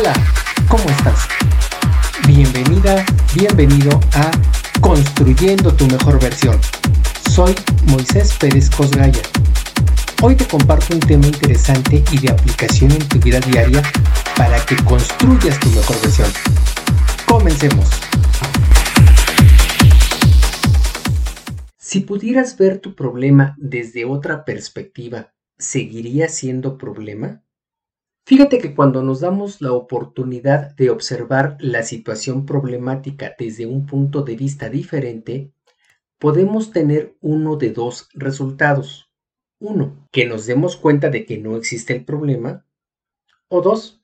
Hola, ¿cómo estás? Bienvenida, bienvenido a Construyendo tu mejor versión. Soy Moisés Pérez Cosgaya. Hoy te comparto un tema interesante y de aplicación en tu vida diaria para que construyas tu mejor versión. Comencemos. Si pudieras ver tu problema desde otra perspectiva, ¿seguiría siendo problema? Fíjate que cuando nos damos la oportunidad de observar la situación problemática desde un punto de vista diferente, podemos tener uno de dos resultados. Uno, que nos demos cuenta de que no existe el problema. O dos,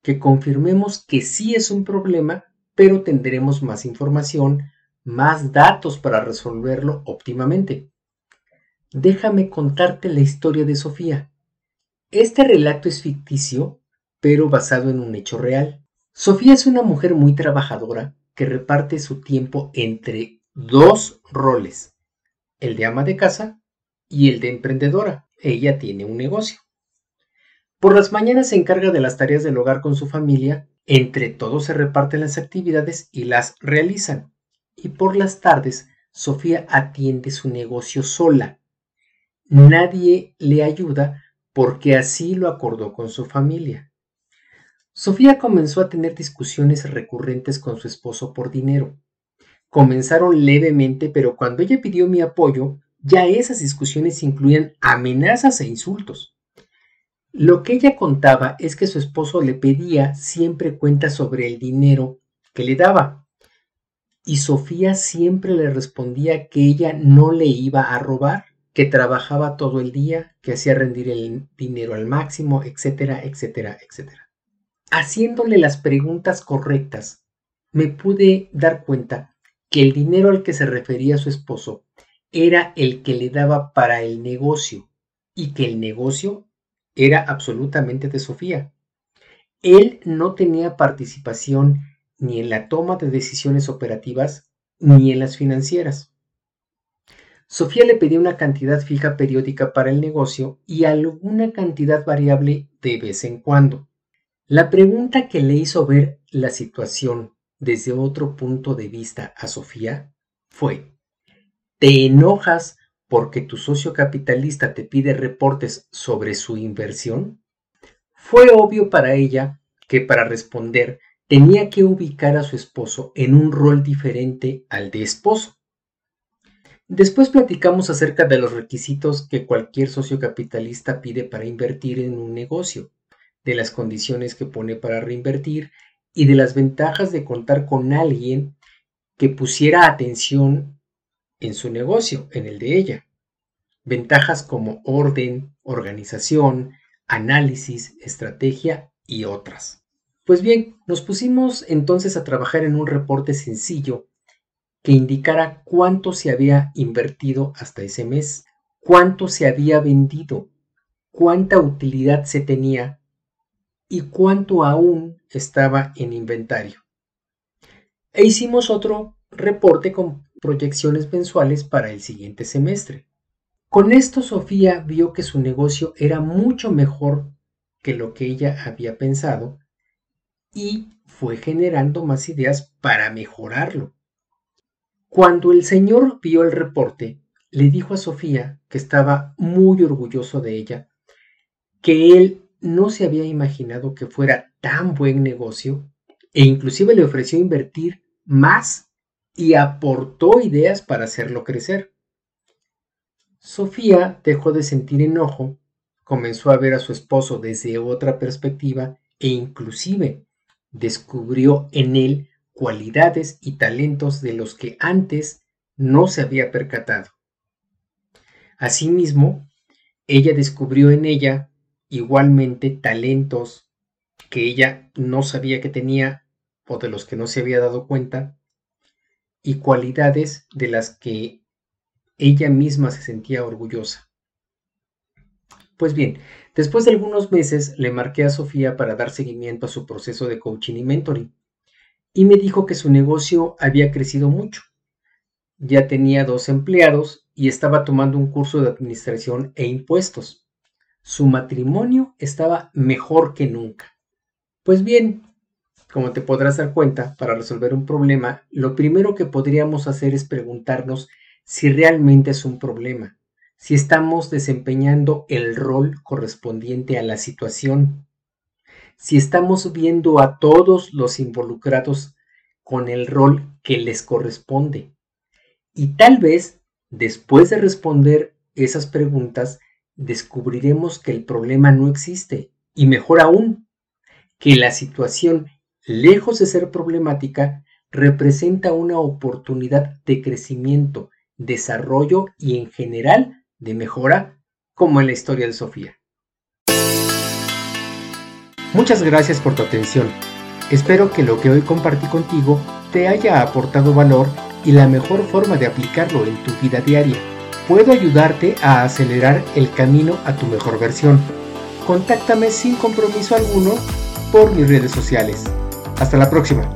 que confirmemos que sí es un problema, pero tendremos más información, más datos para resolverlo óptimamente. Déjame contarte la historia de Sofía. Este relato es ficticio, pero basado en un hecho real. Sofía es una mujer muy trabajadora que reparte su tiempo entre dos roles, el de ama de casa y el de emprendedora. Ella tiene un negocio. Por las mañanas se encarga de las tareas del hogar con su familia, entre todos se reparten las actividades y las realizan. Y por las tardes, Sofía atiende su negocio sola. Nadie le ayuda porque así lo acordó con su familia. Sofía comenzó a tener discusiones recurrentes con su esposo por dinero. Comenzaron levemente, pero cuando ella pidió mi apoyo, ya esas discusiones incluían amenazas e insultos. Lo que ella contaba es que su esposo le pedía siempre cuentas sobre el dinero que le daba. Y Sofía siempre le respondía que ella no le iba a robar que trabajaba todo el día, que hacía rendir el dinero al máximo, etcétera, etcétera, etcétera. Haciéndole las preguntas correctas, me pude dar cuenta que el dinero al que se refería su esposo era el que le daba para el negocio y que el negocio era absolutamente de Sofía. Él no tenía participación ni en la toma de decisiones operativas ni en las financieras. Sofía le pedía una cantidad fija periódica para el negocio y alguna cantidad variable de vez en cuando. La pregunta que le hizo ver la situación desde otro punto de vista a Sofía fue, ¿te enojas porque tu socio capitalista te pide reportes sobre su inversión? Fue obvio para ella que para responder tenía que ubicar a su esposo en un rol diferente al de esposo. Después platicamos acerca de los requisitos que cualquier socio capitalista pide para invertir en un negocio, de las condiciones que pone para reinvertir y de las ventajas de contar con alguien que pusiera atención en su negocio, en el de ella. Ventajas como orden, organización, análisis, estrategia y otras. Pues bien, nos pusimos entonces a trabajar en un reporte sencillo que indicara cuánto se había invertido hasta ese mes, cuánto se había vendido, cuánta utilidad se tenía y cuánto aún estaba en inventario. E hicimos otro reporte con proyecciones mensuales para el siguiente semestre. Con esto Sofía vio que su negocio era mucho mejor que lo que ella había pensado y fue generando más ideas para mejorarlo. Cuando el señor vio el reporte, le dijo a Sofía, que estaba muy orgulloso de ella, que él no se había imaginado que fuera tan buen negocio e inclusive le ofreció invertir más y aportó ideas para hacerlo crecer. Sofía dejó de sentir enojo, comenzó a ver a su esposo desde otra perspectiva e inclusive descubrió en él cualidades y talentos de los que antes no se había percatado. Asimismo, ella descubrió en ella igualmente talentos que ella no sabía que tenía o de los que no se había dado cuenta y cualidades de las que ella misma se sentía orgullosa. Pues bien, después de algunos meses le marqué a Sofía para dar seguimiento a su proceso de coaching y mentoring y me dijo que su negocio había crecido mucho. Ya tenía dos empleados y estaba tomando un curso de administración e impuestos. Su matrimonio estaba mejor que nunca. Pues bien, Como te podrás dar cuenta, para resolver un problema, lo primero que podríamos hacer es preguntarnos si realmente es un problema, si estamos desempeñando el rol correspondiente a la situación, si estamos viendo a todos los involucrados con el rol que les corresponde. Y tal vez, después de responder esas preguntas, descubriremos que el problema no existe. Y mejor aún, que la situación, lejos de ser problemática, representa una oportunidad de crecimiento, desarrollo y en general de mejora, como en la historia de Sofía. Muchas gracias por tu atención. Espero que lo que hoy compartí contigo te haya aportado valor y la mejor forma de aplicarlo en tu vida diaria. Puedo ayudarte a acelerar el camino a tu mejor versión. Contáctame sin compromiso alguno por mis redes sociales. Hasta la próxima.